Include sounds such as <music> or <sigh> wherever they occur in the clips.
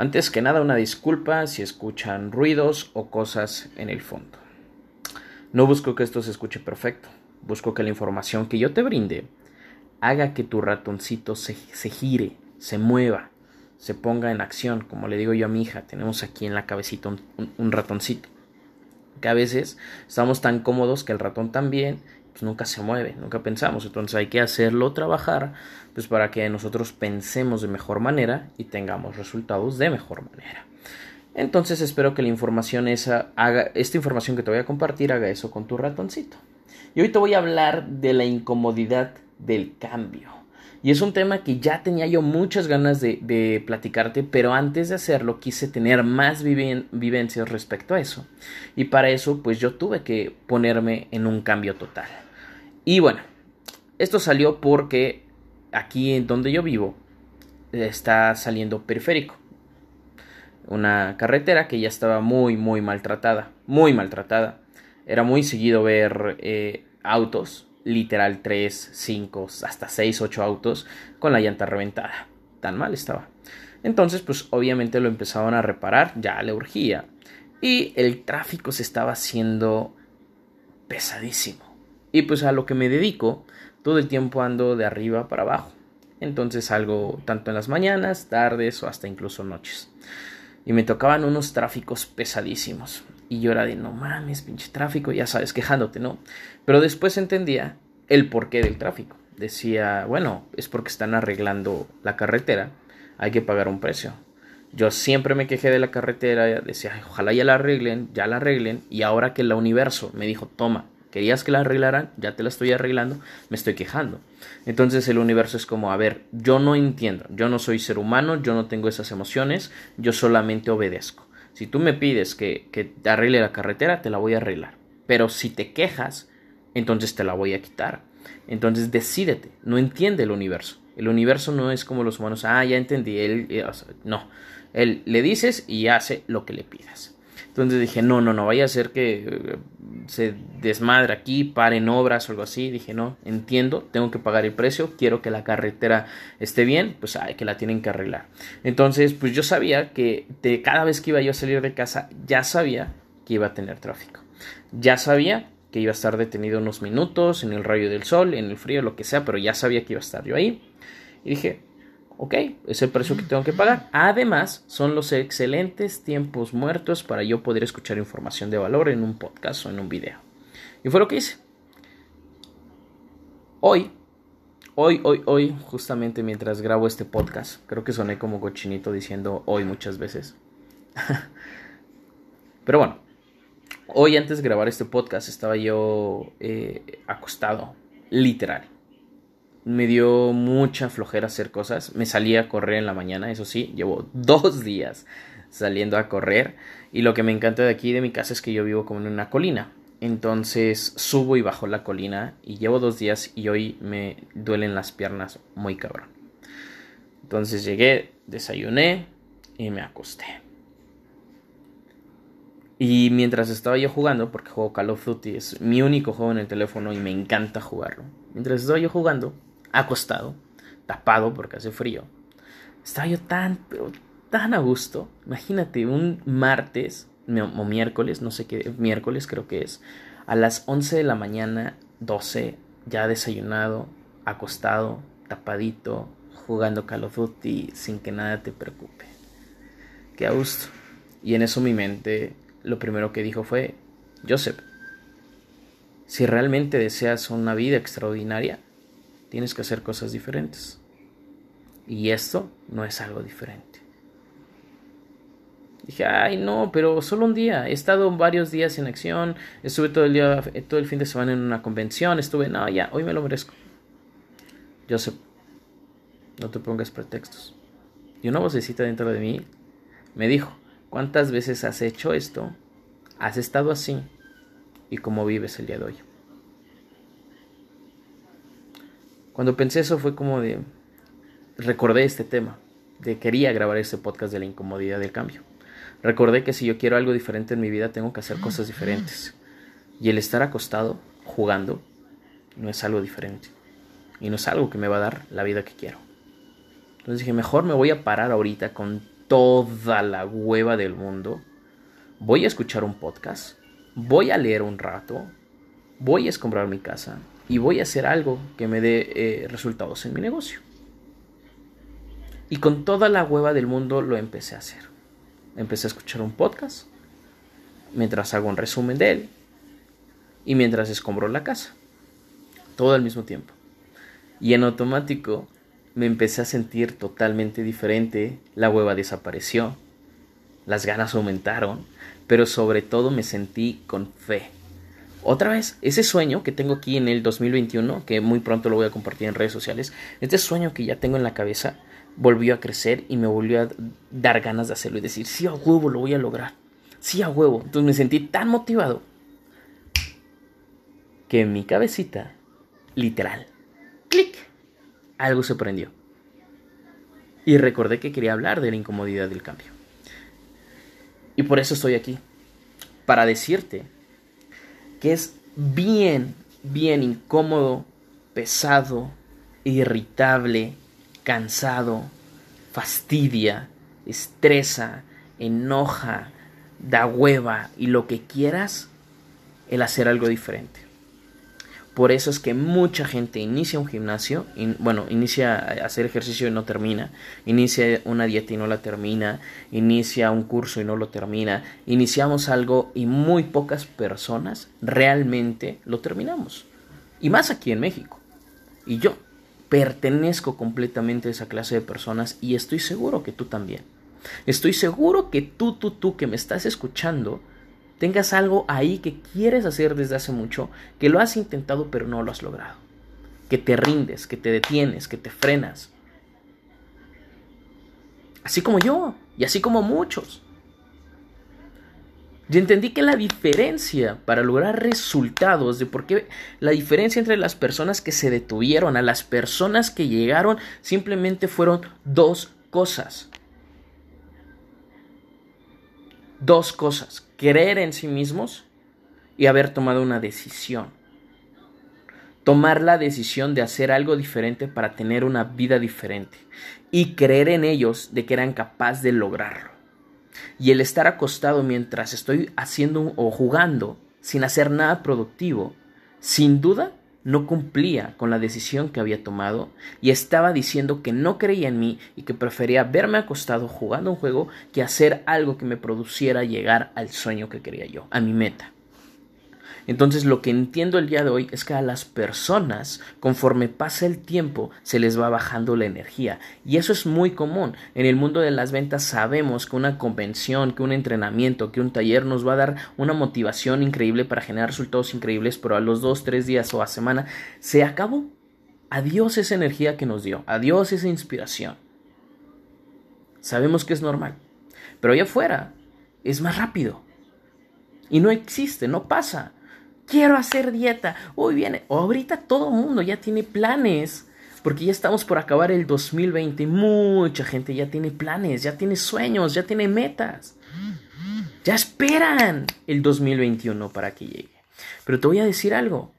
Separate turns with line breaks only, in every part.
Antes que nada, una disculpa si escuchan ruidos o cosas en el fondo. No busco que esto se escuche perfecto, busco que la información que yo te brinde haga que tu ratoncito se, gire, se mueva, se ponga en acción, como le digo yo a mi hija, tenemos aquí en la cabecita un ratoncito que a veces estamos tan cómodos que el ratón también pues nunca se mueve, nunca pensamos, entonces hay que hacerlo trabajar pues para que nosotros pensemos de mejor manera y tengamos resultados de mejor manera. Entonces espero que la información esa haga esta información que te voy a compartir haga eso con tu ratoncito. Y hoy te voy a hablar de la incomodidad del cambio. Y es un tema que ya tenía yo muchas ganas de, platicarte, pero antes de hacerlo quise tener más vivencias respecto a eso. Y para eso, pues yo tuve que ponerme en un cambio total. Y bueno, esto salió porque aquí en donde yo vivo está saliendo periférico. Una carretera que ya estaba muy, muy maltratada. Muy maltratada. Era muy seguido ver eh, autos literal 3, 5, hasta 6, 8 autos con la llanta reventada. Tan mal estaba. Entonces, pues obviamente lo empezaban a reparar, ya le urgía. Y el tráfico se estaba haciendo pesadísimo. Y pues a lo que me dedico, todo el tiempo ando de arriba para abajo. Entonces salgo tanto en las mañanas, tardes o hasta incluso noches. Y me tocaban unos tráficos pesadísimos. Y yo era de, no mames, pinche tráfico, ya sabes, quejándote, ¿no? Pero después entendía el porqué del tráfico. Decía, bueno, es porque están arreglando la carretera, hay que pagar un precio. Yo siempre me quejé de la carretera, decía, ojalá ya la arreglen, ya la arreglen, y ahora que el universo me dijo, toma, querías que la arreglaran, ya te la estoy arreglando, me estoy quejando. Entonces el universo es como, a ver, yo no entiendo, yo no soy ser humano, yo no tengo esas emociones, yo solamente obedezco. Si tú me pides que, te arregle la carretera, te la voy a arreglar. Pero si te quejas, entonces te la voy a quitar. Entonces decídete, no entiende el universo. El universo no es como los humanos, ah, ya entendí, él, eh, no, él le dices y hace lo que le pidas. Entonces dije, no, no, no, vaya a ser que eh, se desmadre aquí, paren obras o algo así. Dije, no, entiendo, tengo que pagar el precio, quiero que la carretera esté bien, pues hay que la tienen que arreglar. Entonces, pues yo sabía que de cada vez que iba yo a salir de casa, ya sabía que iba a tener tráfico. Ya sabía que iba a estar detenido unos minutos en el rayo del sol, en el frío, lo que sea, pero ya sabía que iba a estar yo ahí. Y dije, ok, es el precio que tengo que pagar. Además, son los excelentes tiempos muertos para yo poder escuchar información de valor en un podcast o en un video. Y fue lo que hice. Hoy, hoy, hoy, hoy, justamente mientras grabo este podcast, creo que soné como cochinito diciendo hoy muchas veces. <laughs> Pero bueno, hoy antes de grabar este podcast estaba yo eh, acostado, literal me dio mucha flojera hacer cosas. Me salí a correr en la mañana, eso sí, llevo <laughs> dos días saliendo a correr. Y lo que me encanta de aquí, de mi casa, es que yo vivo como en una colina. Entonces subo y bajo la colina y llevo dos días y hoy me duelen las piernas muy cabrón. Entonces llegué, desayuné y me acosté. Y mientras estaba yo jugando, porque juego Call of Duty, es mi único juego en el teléfono y me encanta jugarlo. Mientras estaba yo jugando, acostado, tapado porque hace frío. Estaba yo tan, a gusto. Imagínate, un martes o miércoles, no sé qué, miércoles creo que es, a las 11 de la mañana, 12, ya desayunado, acostado, tapadito, jugando Call of Duty sin que nada te preocupe. Qué a gusto. Y en eso mi mente lo primero que dijo fue, Joseph, si realmente deseas una vida extraordinaria, tienes que hacer cosas diferentes. Y esto no es algo diferente. Dije, ay no, pero solo un día. He estado varios días en acción. Estuve todo el día, todo el fin de semana en una convención. Estuve, no, ya, hoy me lo merezco. Joseph, no te pongas pretextos. Y una vocecita dentro de mí me dijo, ¿cuántas veces has hecho esto? ¿Has estado así? ¿Y cómo vives el día de hoy? Cuando pensé eso fue como de... Recordé este tema, de quería grabar este podcast de la incomodidad del cambio. Recordé que si yo quiero algo diferente en mi vida tengo que hacer cosas diferentes. Y el estar acostado, jugando, no es algo diferente. Y no es algo que me va a dar la vida que quiero. Entonces dije, mejor me voy a parar ahorita con toda la hueva del mundo, voy a escuchar un podcast, voy a leer un rato, voy a escombrar mi casa y voy a hacer algo que me dé eh, resultados en mi negocio. Y con toda la hueva del mundo lo empecé a hacer. Empecé a escuchar un podcast mientras hago un resumen de él y mientras escombro la casa. Todo al mismo tiempo. Y en automático me empecé a sentir totalmente diferente, la hueva desapareció, las ganas aumentaron, pero sobre todo me sentí con fe. Otra vez, ese sueño que tengo aquí en el 2021, que muy pronto lo voy a compartir en redes sociales, este sueño que ya tengo en la cabeza, volvió a crecer y me volvió a dar ganas de hacerlo y decir, sí, a huevo, lo voy a lograr. Sí, a huevo. Entonces me sentí tan motivado que en mi cabecita, literal, clic, algo se prendió. Y recordé que quería hablar de la incomodidad del cambio. Y por eso estoy aquí, para decirte que es bien, bien incómodo, pesado, irritable, cansado, fastidia, estresa, enoja, da hueva y lo que quieras, el hacer algo diferente. Por eso es que mucha gente inicia un gimnasio, bueno, inicia a hacer ejercicio y no termina, inicia una dieta y no la termina, inicia un curso y no lo termina, iniciamos algo y muy pocas personas realmente lo terminamos. Y más aquí en México. Y yo pertenezco completamente a esa clase de personas y estoy seguro que tú también. Estoy seguro que tú, tú, tú que me estás escuchando, tengas algo ahí que quieres hacer desde hace mucho, que lo has intentado pero no lo has logrado. Que te rindes, que te detienes, que te frenas. Así como yo, y así como muchos. Y entendí que la diferencia para lograr resultados, de por qué la diferencia entre las personas que se detuvieron a las personas que llegaron, simplemente fueron dos cosas. Dos cosas creer en sí mismos y haber tomado una decisión. Tomar la decisión de hacer algo diferente para tener una vida diferente y creer en ellos de que eran capaces de lograrlo. Y el estar acostado mientras estoy haciendo o jugando sin hacer nada productivo, sin duda no cumplía con la decisión que había tomado y estaba diciendo que no creía en mí y que prefería verme acostado jugando un juego que hacer algo que me produciera llegar al sueño que quería yo, a mi meta. Entonces lo que entiendo el día de hoy es que a las personas, conforme pasa el tiempo, se les va bajando la energía. Y eso es muy común. En el mundo de las ventas sabemos que una convención, que un entrenamiento, que un taller nos va a dar una motivación increíble para generar resultados increíbles, pero a los dos, tres días o a semana se acabó. Adiós esa energía que nos dio. Adiós esa inspiración. Sabemos que es normal. Pero allá afuera es más rápido. Y no existe, no pasa quiero hacer dieta. Hoy viene, ahorita todo mundo ya tiene planes. Porque ya estamos por acabar el 2020. Mucha gente ya tiene planes, ya tiene sueños, ya tiene metas. Ya esperan el 2021 para que llegue. Pero te voy a decir algo.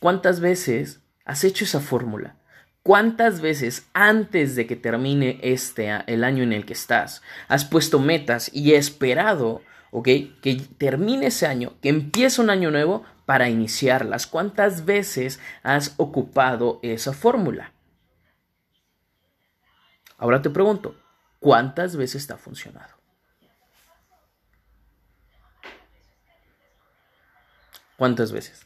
¿Cuántas veces has hecho esa fórmula? ¿Cuántas veces antes de que termine este el año en el que estás has puesto metas y esperado, ¿ok? Que termine ese año, que empiece un año nuevo para iniciarlas. ¿Cuántas veces has ocupado esa fórmula? Ahora te pregunto, ¿cuántas veces te ha funcionado? ¿Cuántas veces?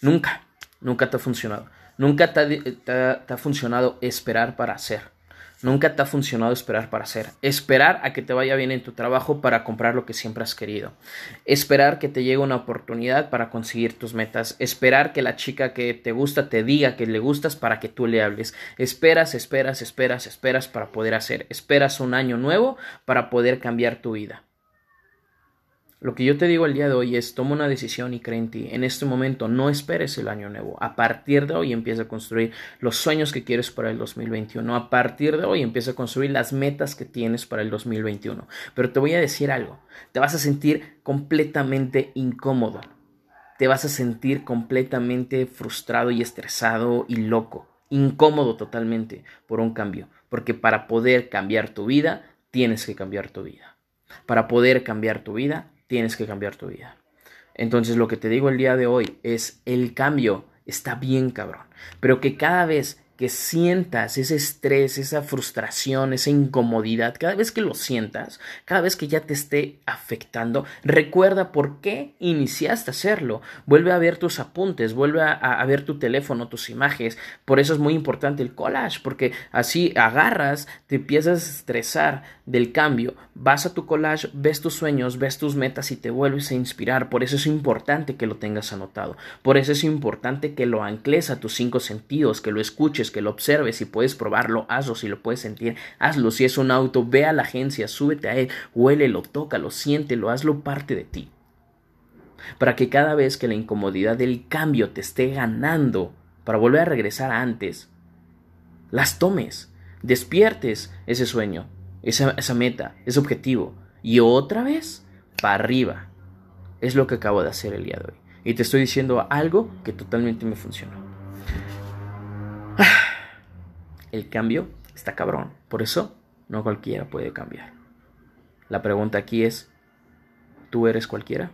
Nunca, nunca te ha funcionado. Nunca te ha, funcionado esperar para hacer. Nunca te ha funcionado esperar para hacer. Esperar a que te vaya bien en tu trabajo para comprar lo que siempre has querido. Esperar que te llegue una oportunidad para conseguir tus metas. Esperar que la chica que te gusta te diga que le gustas para que tú le hables. Esperas, esperas, esperas, esperas para poder hacer. Esperas un año nuevo para poder cambiar tu vida. Lo que yo te digo el día de hoy es toma una decisión y cree en ti. En este momento no esperes el año nuevo. A partir de hoy empieza a construir los sueños que quieres para el 2021. A partir de hoy empieza a construir las metas que tienes para el 2021. Pero te voy a decir algo. Te vas a sentir completamente incómodo. Te vas a sentir completamente frustrado y estresado y loco. Incómodo totalmente por un cambio. Porque para poder cambiar tu vida tienes que cambiar tu vida. Para poder cambiar tu vida, tienes que cambiar tu vida. Entonces lo que te digo el día de hoy es el cambio está bien cabrón, pero que cada vez que sientas ese estrés, esa frustración, esa incomodidad, cada vez que lo sientas, cada vez que ya te esté afectando, recuerda por qué iniciaste a hacerlo. Vuelve a ver tus apuntes, vuelve a, ver tu teléfono, tus imágenes. Por eso es muy importante el collage, porque así agarras, te empiezas a estresar del cambio, vas a tu collage, ves tus sueños, ves tus metas y te vuelves a inspirar. Por eso es importante que lo tengas anotado. Por eso es importante que lo ancles a tus cinco sentidos, que lo escuches que lo observes, si puedes probarlo, hazlo, si lo puedes sentir, hazlo, si es un auto, ve a la agencia, súbete a él, huélelo, tócalo, siéntelo, hazlo parte de ti. Para que cada vez que la incomodidad del cambio te esté ganando, para volver a regresar antes, las tomes, despiertes ese sueño, esa, esa meta, ese objetivo, y otra vez, para arriba. Es lo que acabo de hacer el día de hoy. Y te estoy diciendo algo que totalmente me funcionó. El cambio está cabrón. Por eso no cualquiera puede cambiar. La pregunta aquí es, ¿tú eres cualquiera?